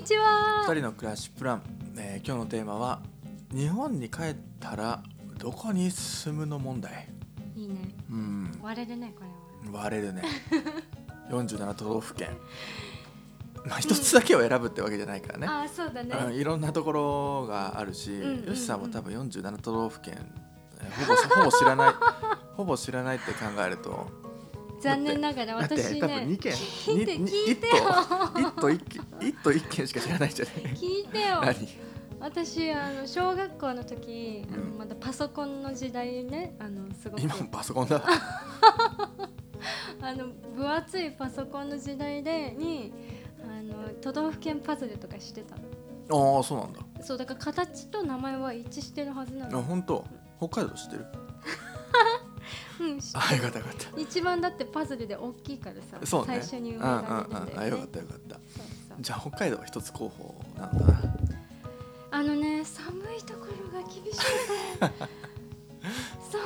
にちは。二人の暮らしプラン、えー今日のテーマは日本に帰ったらどこに住むの問題。いいね。うん。割れるねこれは。割れるね。47都道府県。まあ一つだけを選ぶってわけじゃないからね、ああそうだね。うんいろんなところがあるし、んうんうん。よしさんも多分47都道府県えーほぼほぼ知らないほぼ知らないって考えると残念ながら私多分2ね県聞いて聞いてよ。一都 一都一都一県しか知らないじゃない。聞いてよ。何？私あの小学校の時、あのうんまだパソコンの時代ねあのすごく。今もパソコンだ。あの分厚いパソコンの時代でにあの都道府県パズルとかしてたの。ああそうなんだ。そうだから形と名前は一致してるはずなあの本当？北海道知ってる？うん。あよかったよかった。一番だってパズルで大きいからさ、そうね。最初に生うんまれられるんだよね。うんうんあよかったよかった。じゃあ北海道は一つ候補なのかな。あのね寒いところが厳しくて そう。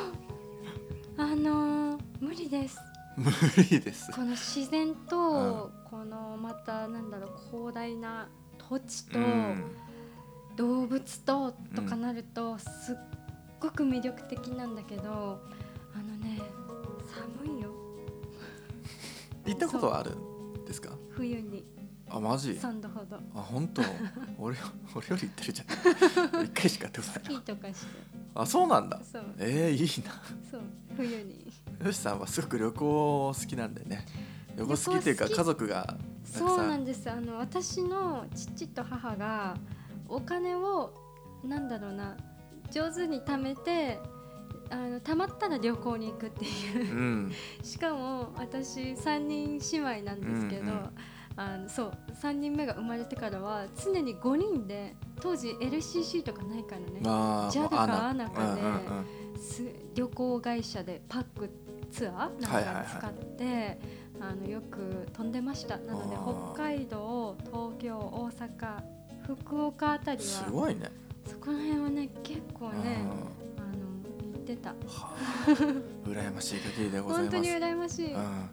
あのー無理です。無理です。この自然と、このまたなんだろう広大な土地と、うん。動物ととかなると、すっごく魅力的なんだけどあのね寒いよ。行ったことはあるんですか？冬に。あマジ？3度ほど。あ本当？俺俺より行ってるじゃん。一回しかやってことないーとかしてあそうなんだ。そう。えー、いいそう冬に。なよしさんはすごく旅行好きなんでね。旅行好きっていうか家族がそうさなんんです。あの私の父と母がお金をなんだろうな上手に貯めてあの貯まったら旅行に行くっていう。うん。しかも私3人姉妹なんですけど、うんうんあのそう3人目が生まれてからは常に5人で当時 LCC とかないからね、まあ JAL かまあ ANA かで旅行会社でパックツアーなんはいはいはい。か使って、あのよく飛んでました。なので北海道東京大阪福岡あたりはすごいねそこら辺はね結構ねてた。はあ羨ましい限りでございます。本当に羨ましい、うん。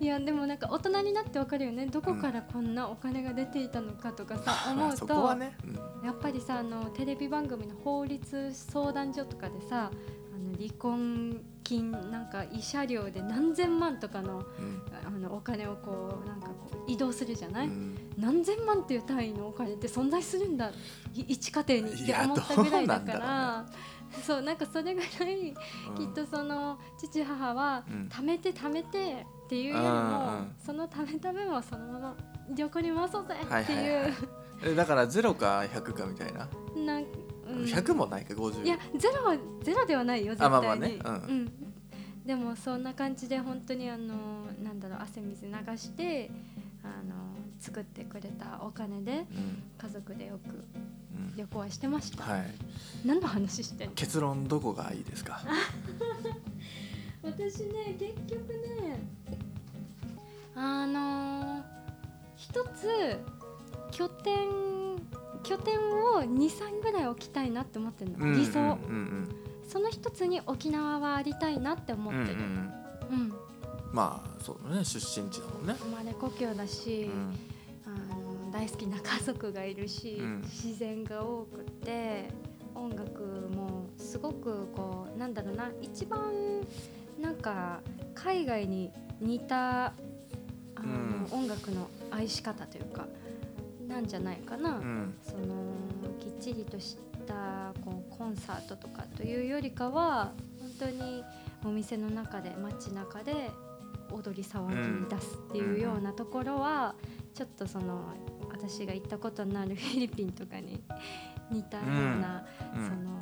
いやでもなんか大人になってわかるよね。どこからこんなお金が出ていたのかとかさ、思まあうとね、うんやっぱりさあのテレビ番組の法律相談所とかでさあの離婚金なんか慰謝料で何千万とかのうん。あのお金をこうなんかこう移動するじゃない、うん。何千万っていう単位のお金って存在するんだ。い一家庭にって思ったぐらいだからそうなんかそれぐらいきっとその父母はうん。貯めて貯めてっていうよりもんその貯めた分はそのまま旅行に回そうぜはいってはいはいい。うえだからゼロか100かみたいな、なんうん。100もないか50いやゼロはゼロではないよ絶対に。まあまあね。うん。うん。でもそんな感じで本当にあのなんだろう汗水流してあの作ってくれたお金でうん。家族でよくうん。旅行はしてました、はい。何の話してんの？結論どこがいいですか？私ね結局ねあのー一つ拠点拠点を23ぐらい置きたいなって思ってるの、理想、うんうんその一つに沖縄はありたいなって思うんうんってる、うんうん。うん。まあそうだね出身地だもんね、生まれ故郷だし、うん。あの大好きな家族がいるし、うん。自然が多くて音楽もすごくこうなんだろうな一番なんか海外に似たあの、音楽の愛し方というかなんじゃないかな、うん。そのきっちりとしたこうコンサートとかというよりかは本当にお店の中で街中で踊り騒ぎに出すっていうようなところは、ちょっとその私が行ったことのあるフィリピンとかに似たような、うんその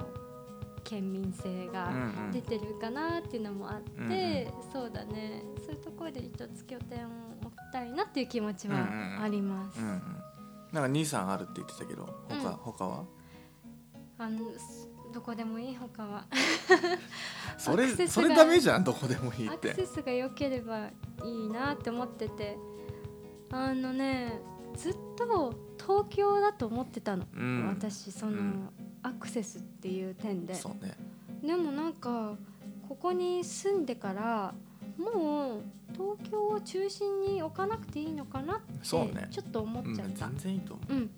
県民性が出てるかなっていうのもあって、そうだね。そういうところで一つ拠点を置きたいなっていう気持ちはあります。なんか兄さんあるって言ってたけど他,、うん。他は？あのすどこでもいい他は。それそれダメじゃんどこでもいいって。アクセスが良ければいいなって思ってて。あのねずっと東京だと思ってたの、うん。私その、うん。アクセスっていう点で。そうね。でもなんかここに住んでからもう東京を中心に置かなくていいのかなってちょっと思っうんちゃった。全然いいと思う。うん、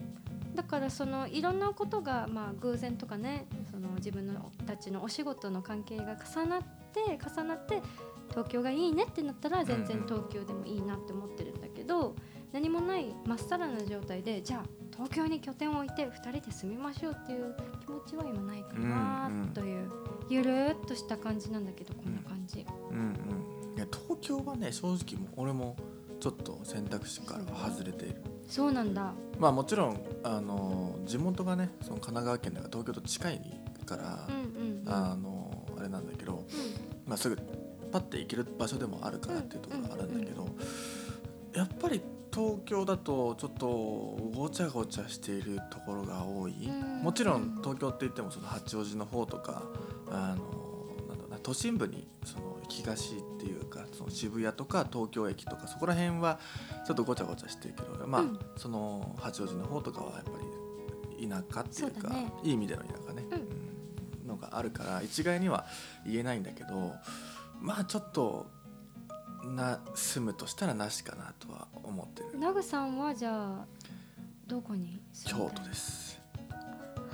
だからそのいろんなことがまあ偶然とかねその自分のたちのお仕事の関係が重なって重なって東京がいいねってなったら全然東京でもいいなって思ってるんだけど、何もないまっさらな状態でじゃあ東京に拠点を置いて2人で住みましょうっていう気持ちは今ないかなうんうん。という、ゆるーっとした感じなんだけどこんな感じ。うんうん。いや東京はね正直もう俺もちょっと選択肢からは外れている。そうなんだ。まあもちろんあの地元がねその神奈川県だから東京と近いからう、んうんうん。あのあれなんだけど、まあ、すぐパッて行ける場所でもあるからっていうところがあるんだけど、やっぱり東京だとちょっとごちゃごちゃしているところが多い、うん。もちろん東京って言ってもその八王子の方とかあの都心部にその東っていうかその渋谷とか東京駅とかそこら辺はちょっとごちゃごちゃしてるけどまあ、うん。その八王子の方とかはやっぱり田舎っていうかね。いい意味での田舎ね、うん。うんのがあるから一概には言えないんだけどまあちょっとな住むとしたらなしかなとは思ってる。ナグさんはじゃあどこに住京都です。はあ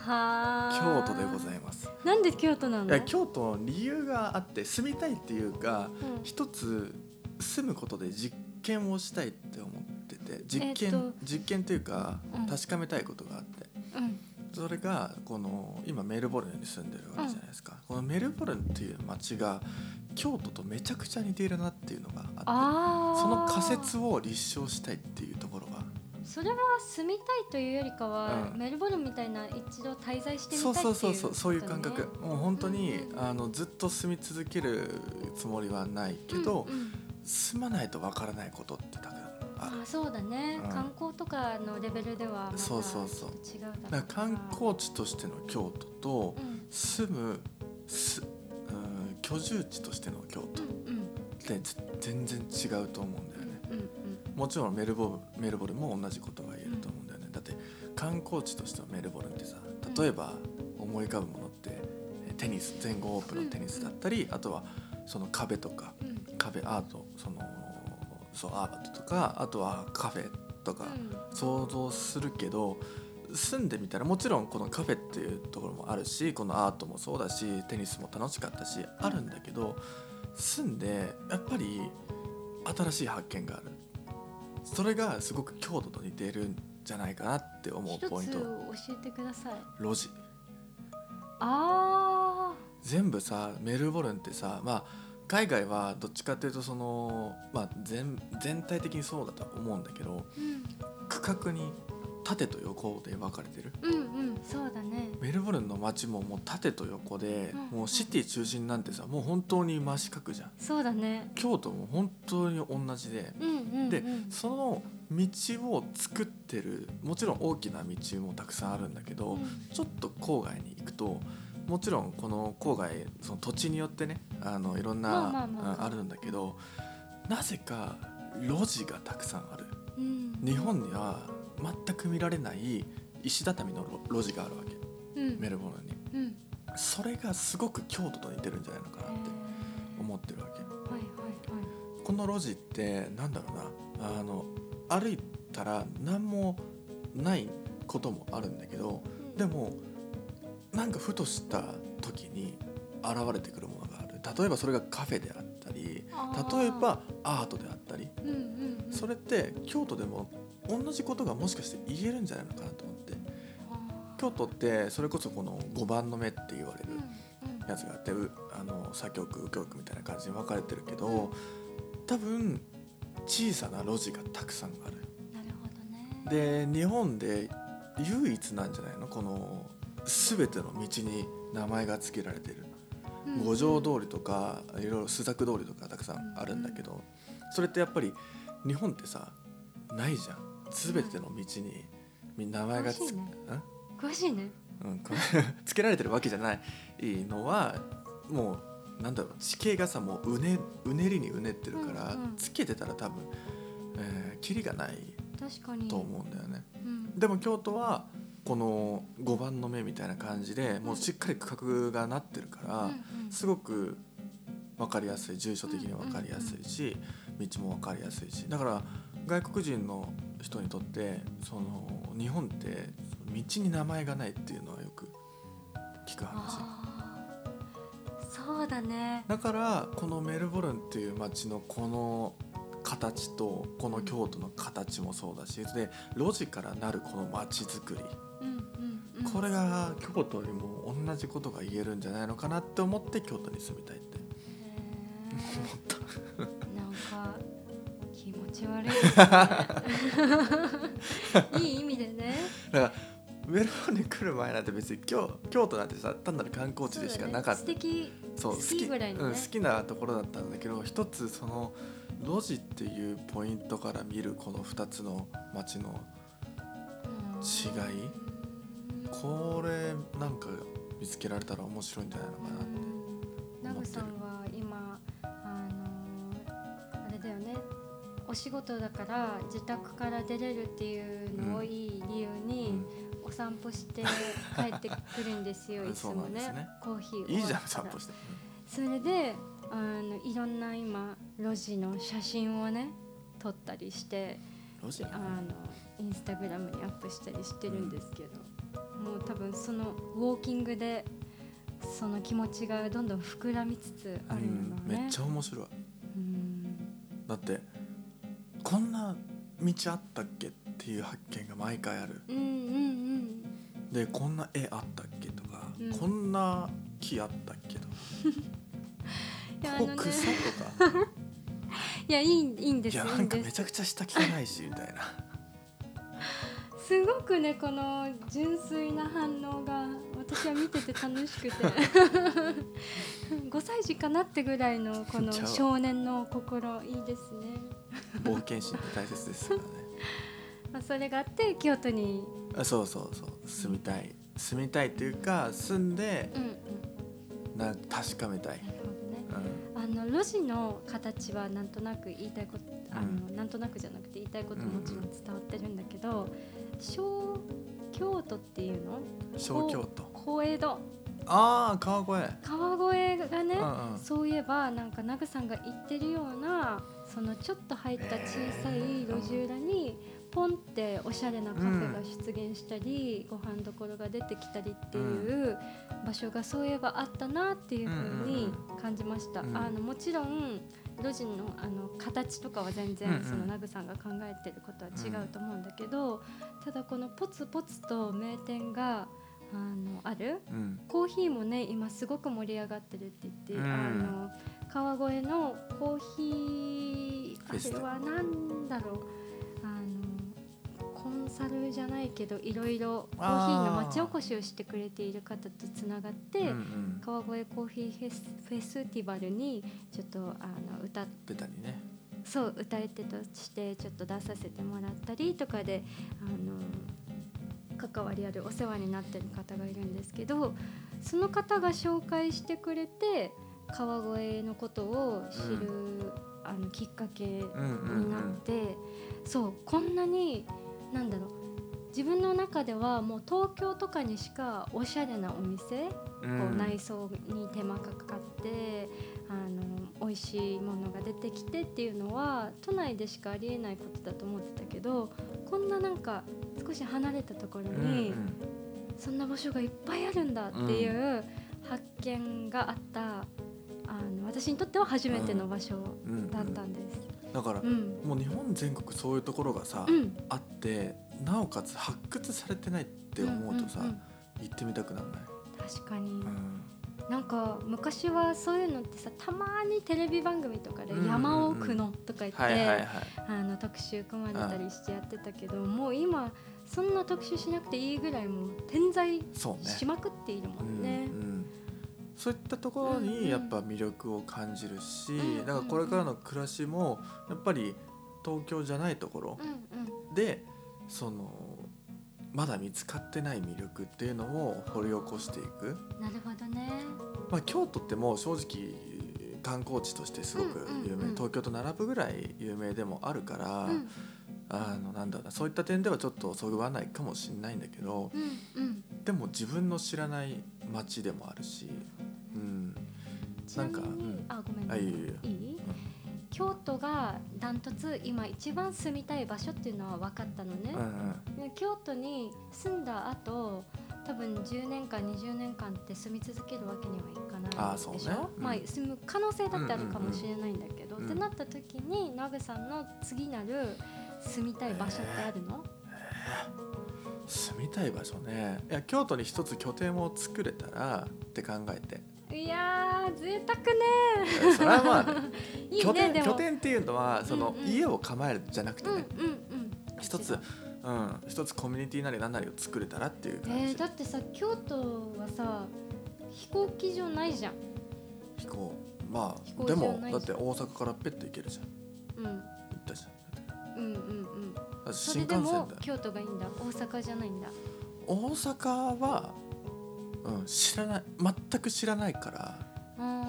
京都でございます。なんで京都ないのや京都理由があって住みたいっていうかうん。一つ住むことで実験をしたいって思ってて実験、えっと。実験っていうかうん。確かめたいことがあって、うん。それがこの今メルボルンに住んでるわけじゃないですか、このメルボルンっていう街が京都とめちゃくちゃ似ているなっていうのがあってその仮説を立証したいっていうそれは住みたいというよりかは、うん。メルボルンみたいな一度滞在してみたそいうっていうそうそうそうそういう感覚。もう本当に、うんあのずっと住み続けるつもりはないけど、うんうん。住まないとわからないことってたくさんある。あそうだね、うん。観光とかのレベルではまたちょっとそう。そうそう観光地としての京都とうん。住むす、うん、居住地としての京都っうんうん。てず全然違うと思うんだよね。うんうんもちろんメルボルメルボルンも同じことが言えると思うんだよね。だって観光地としてのメルボルンってさ例えば思い浮かぶものってえテニス全豪オープンのテニスだったりあとはその壁とかうん。壁アートそのそうアートとかあとはカフェとかうん。想像するけど住んでみたらもちろんこのカフェっていうところもあるしこのアートもそうだしテニスも楽しかったしあるんだけど住んでやっぱり新しい発見があるそれがすごく京都と似ているんじゃないかなって思うポイント。えてください。路地。あ全部さメルボルンってさまあ海外はどっちかっていうとその、まあ、全全体的にそうだと思うんだけどーうん。区画に縦と横で分かれてる？うんうんそうだね。メルボルンの街ももう縦と横で、うん。もうシティ中心なんてさもう本当に真四角じゃん。そうだね。京都も本当に同じで、うんうんうん。でその道を作ってるもちろん大きな道もたくさんあるんだけど、うん。ちょっと郊外に行くともちろんこの郊外その土地によってねあのいろんな、まあまあまあ。うんあるんだけどなぜか路地がたくさんある。うん。日本には全く見られない石畳の路地があるわけ。うん。メルボルンに。うん。それがすごく京都と似てるんじゃないのかなって思ってるわけ。はいはいはい。この路地ってなんだろうな。あの歩いたら何もないこともあるんだけどでもなんかふとした時に現れてくるものがある。例えばそれがカフェであったり例えばアートであったり。うんうんうん。それって京都でも同じことがもしかして言えるんじゃないのかなと思って。京都ってそれこそこの5番の目って言われるうんうん。やつがあってうあの左京区右京区みたいな感じに分かれてるけど多分小さな路地がたくさんある。なるね。で日本で唯一なんじゃないの？この全ての道に名前が付けられてる。うん五条通りとかいろいろ朱雀通りとかたくさんあるんだけどそれってやっぱり日本ってさないじゃん全ての道にみ名前がつ詳しいね。ん？詳しいね。うん、つけられてるわけじゃない。のはもうなんだろう地形がさもううねうねりにうねってるから、うんうん。つけてたら多分、えー、キリがない確かに。と思うんだよね。うん。でも京都はこの5番の目みたいな感じでもうしっかり区画がなってるから、うんうん。すごく分かりやすい住所的に分かりやすいし、道も分かりやすいし。だから外国人の人にとってその日本って道に名前がないっていうのはよく聞く話。そうだね。だからこのメルボルンっていう街のこの形とこの京都の形もそうだしで路地からなるこの街づくり。うんうんうん。これが京都にも同じことが言えるんじゃないのかなって思って京都に住みたいってへ 思った。ち悪い。ですねいい意味でね。だからメルボルンに来る前なんて別に京京都なんてさ単なる観光地でしかなかった。そうだね。素敵。そう好きぐらいのね。うん、好きなところだったんだけど一つその路地っていうポイントから見るこの2つの街の違い。これなんか見つけられたら面白いんじゃないのかなってナグさんお仕事だから自宅から出れるっていうのをいい理由に、お散歩して帰ってくるんですよ、うん。いつもね。ね。コーヒーいいじゃん散歩して。それであのいろんな今路地の写真をね撮ったりして路地あのインスタグラムにアップしたりしてるんですけど、もう多分そのウォーキングでその気持ちがどんどん膨らみつつあるうん。のね。めっちゃ面白い。うん。だってこんな道あったっけっていう発見が毎回ある。うんうんうん。でこんな絵あったっけとか、うん。こんな木あったっけとか。ここ草とか。いやいいいいんですいやいいです。なんんかめちゃくちゃ下汚いしみたいな。すごくねこの純粋な反応が私は見てて楽しくて。5歳児かなってぐらいのこの少年の心いいですね、冒険心って大切ですからね。まあ、それがあって京都にあそうそうそう。住みたい。住みたいっていうか住んでうんうん。な確かめたい、ね。うん。あの路地の形はなんとなく言いたいことあの、なんとなくじゃなくて言いたいことももちろん伝わってるんだけど、小京都っていうの？小京都。小江戸ああ川越。川越がね、うんうん。そういえばなんかナグさんが言ってるようなそのちょっと入った小さい路地裏にポンっておしゃれなカフェが出現したり、ご飯どころが出てきたりっていう場所がそういえばあったなっていうふうに感じました。うんあのもちろん路地のあの形とかは全然、うんうん。そのナグさんが考えてることは違うと思うんだけど、ただこのポツポツと名店があのある？うん。コーヒーもね今すごく盛り上がってるって言って、うん。あの川越のコーヒフェスーあれは何だろう。あのコンサルじゃないけどいろいろコーヒーの町おこしをしてくれている方とつながって、うんうん。川越コーヒーフェスフェスティバルにちょっとあの歌っベタにね。そう歌い手としてちょっと出させてもらったりとかであの関わりあるお世話になってる方がいるんですけどその方が紹介してくれて川越のことを知る、あのきっかけにうんうん。なって、そうこんなになんだろう自分の中ではもう東京とかにしかおしゃれなお店、うん。こう内装に手間がかかってあの美味しいものが出てきてっていうのは都内でしかありえないことだと思ってたけどこんななんか少し離れたところうんにそんな場所がいっぱいあるんだっていう発見があったあの私にとっては初めての場所だったんです。だから、うん。もう日本全国そういうところがさ、うん。あってなおかつ発掘されてないって思うとさ、んんん。行ってみたくならない、確かに、うんなんか昔はそういうのってさたまにテレビ番組とかでうんうんうん。山奥のとか言って、特集組まれたりしてやってたけど、もう今そんな特集しなくていいぐらいもう点在そうね。しまくっているもんね。うんうん。そういったところうんうん。にやっぱ魅力を感じるし、んうんだからこれからの暮らしもやっぱり東京じゃないところうんうん。でそのまだ見つかってない魅力っていうのを掘り起こしていく、なるほどね。まあ、京都ってもう正直観光地としてすごく有名、うんうん。うん東京と並ぶぐらい有名でもあるから、うん。あのなんだろうなそういった点ではちょっとそぐわないかもしれないんだけどうんうん。でも自分の知らない街でもあるし、うん、ちなんかうん。あごめんあいいいい？京京都がダントツ今一番住みたい場所っていうのは分かったのね。うん、うん。で京都に住んだ後多分10年間20年間って住み続けるわけにはいかないでしょ。あーそうね。うん。まあ住む可能性だってあるかもしれないんだけど、うんうんってなった時にナグさんの次なる住みたい場所ってあるの、住みたい場所ね。いや京都に一つ拠点を作れたらって考えて。いやー贅沢ね。えそれはまあ 拠点拠点っていうのはその、家を構えるじゃなくてね、うん一つうん、一つコミュニティなり何なりを作れたらっていう感じ、えー、だってさ京都はさ飛行機場ないじゃん。飛行。まあでもだって大阪からペット行けるじゃん。うん。行ったじゃん。うんうんうん。新幹線だよ。京都がいいんだ。大阪じゃないんだ。大阪は、うん、知らない。全く知らないから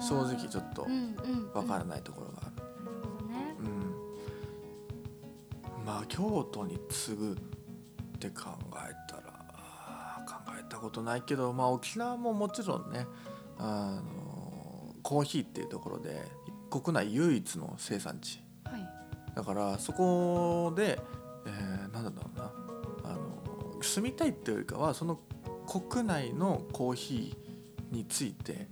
正直ちょっとわからない、ところがある、まあ京都に次ぐって考えたら考えたことないけどまあ沖縄ももちろんねあのコーヒーっていうところで国内唯一の生産地。はい。だからそこで、えー、なんだろうな。あの住みたいっていうよりかはその国内のコーヒーについて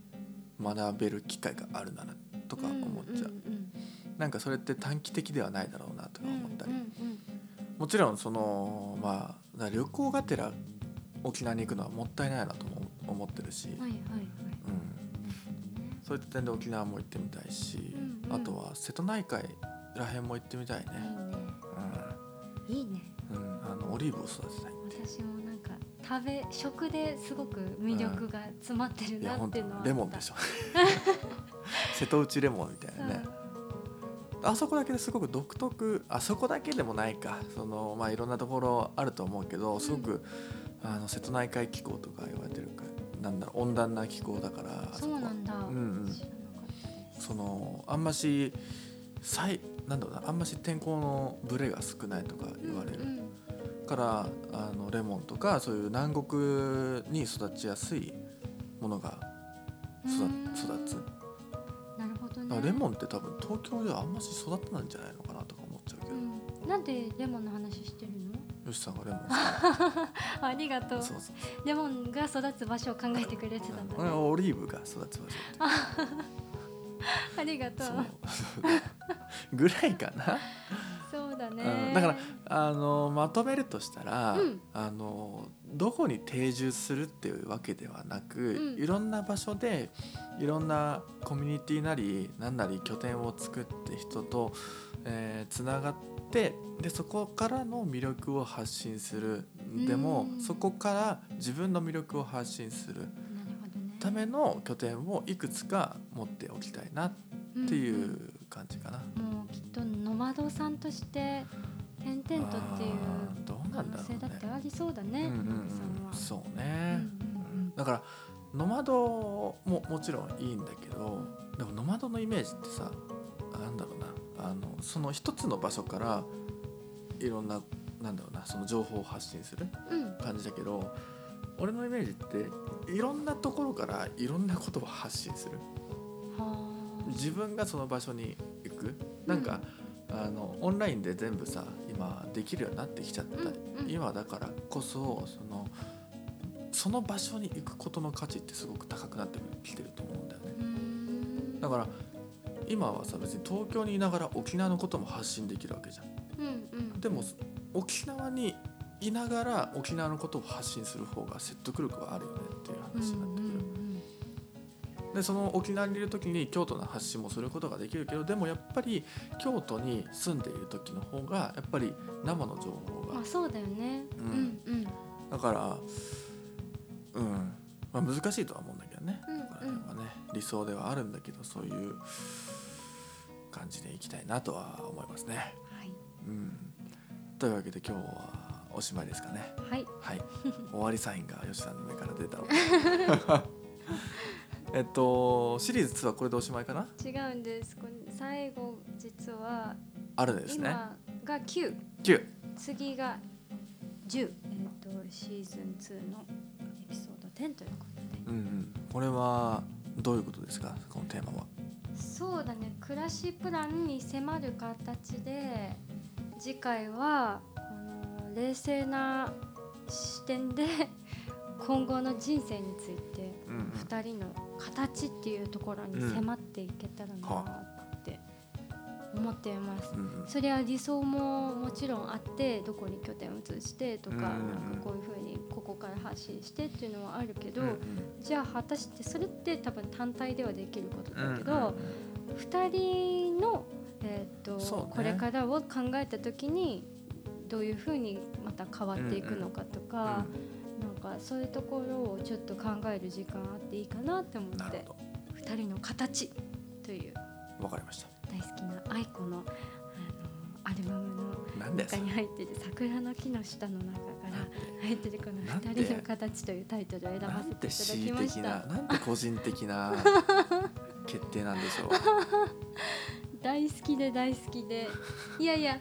学べる機会があるならとか思っちゃう、んんなんかそれって短期的ではないだろうなとかうん思ったり、もちろんそのまあ旅行がてら沖縄に行くのはもったいないなとも思ってるし、はいはいはい。うん、そういった点で沖縄も行ってみたいし、うんうん。あとは瀬戸内海らへんも行ってみたいね、いいね。いいね。うん。うん、あのオリーブを育てたい私もなんか食べ食ですごく魅力が詰まってるなっていうのは。レモンでしょ。瀬戸内レモンみたいなね。あそこだけですごく独特あそこだけでもないか。そのまあいろんなところあると思うけどすごく、あの瀬戸内海気候とか言われてるかなんだろう温暖な気候だからあそうなんだ、うんうん。そのあんまし最なんだろうなあんまし天候のブレが少ないとか言われる、うんうんからあのレモンとかそういう南国に育ちやすいものが育うん。育つ。なるほどね。レモンって多分東京ではあんまし育たないんじゃないのかなとか思っちゃうけど、うん、なんでレモンの話してるの？よしさんがレモン ありがとう。そうそう。レモンが育つ場所を考えてくれてたんだうんねオリーブが育つ場所。ありがとう。ぐらいかな、そうだね、うん。だからあのまとめるとしたら、うん。あのどこに定住するっていうわけではなく、うん。いろんな場所でいろんなコミュニティなり何なり拠点を作って人と、えーつながってでそこからの魅力を発信する。でもうん。そこから自分の魅力を発信するための拠点をいくつか持っておきたいなっていんう感じかな。んもうきっとノマドさんとして転々とっていう可能なんだろうね。性だってありそうだね、うんうんナグさんはうん、そううんね、うんだからノマドももちろんいいんだけどでもノマドのイメージってさなんだろうな。あのその一つの場所からいろんななんだろうなその情報を発信するうん。うん感じだけど俺のイメージっていろんなところからいろんなことを発信する。はあ。自分がその場所に行く。なんか、あのオンラインで全部さ今できるようになってきちゃった、うんうん。今だからこそそのその場所に行くことの価値ってすごく高くなってきてると思うんだよね。だから今はさ別に東京にいながら沖縄のことも発信できるわけじゃん。うんうん。でも沖縄にいながら沖縄のことを発信する方が説得力はあるよねっていう話になって。くる、でその沖縄にいる時に京都の発信もすることができるけどでもやっぱり京都に住んでいる時の方がやっぱり生の情報がまあそうだよね。ううんんうん。だからうん、まあ、難しいとは思うんだけどね、うんここら辺はね理想ではあるんだけどそういう感じでいきたいなとは思いますね。はい。うん、というわけで今日はおしまいですかね。はい。はい、終わりサインが吉さんの目から出たわえっとシリーズ2はこれでおしまいかな？違うんです。これ最後実はあるんですね。今が9 9次が10えっ、とシーズン2のエピソード10ということで。うんうん。これはどういうことですか？このテーマは。そうだね。暮らしプランに迫る形で次回は冷静な視点で今後の人生についてうんうん。2人の形っていうところに迫っていけたらなって思っています。それは理想ももちろんあってどこに拠点を移してとか,、なんかこういうふうにここから発信してっていうのはあるけど、じゃあ果たしてそれって多分単体ではできることだけど、うんうんうん。2人の、えーとこれからを考えた時にどういうふうにまた変わっていくのかとか、なんかそういうところをちょっと考える時間あっていいかなって思って。なるほ2人の形という。どわかりました。大好きな愛子のあのアルバムの中に入ってる桜の木の下の中から入ってるこのなんで？2人の形というタイトルを選ばせていただきました。なんて個人的な 決定なんでしょう？大好きで大好きで。いやいや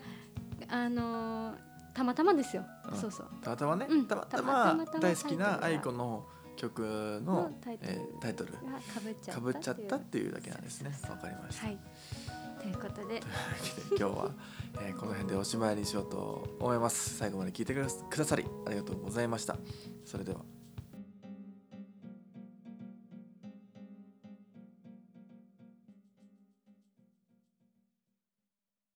あのーたまたまですよ、うん。そうそう。たまたまね、うん。たまたたま大好きな愛子の曲ののタイトルえータイトル。がかぶっちゃったっていうだけなんですね。わかりました、はい。ということで今日は、えーこの辺でおしまいにしようと思います。最後まで聞いてくださりありがとうございました。それでは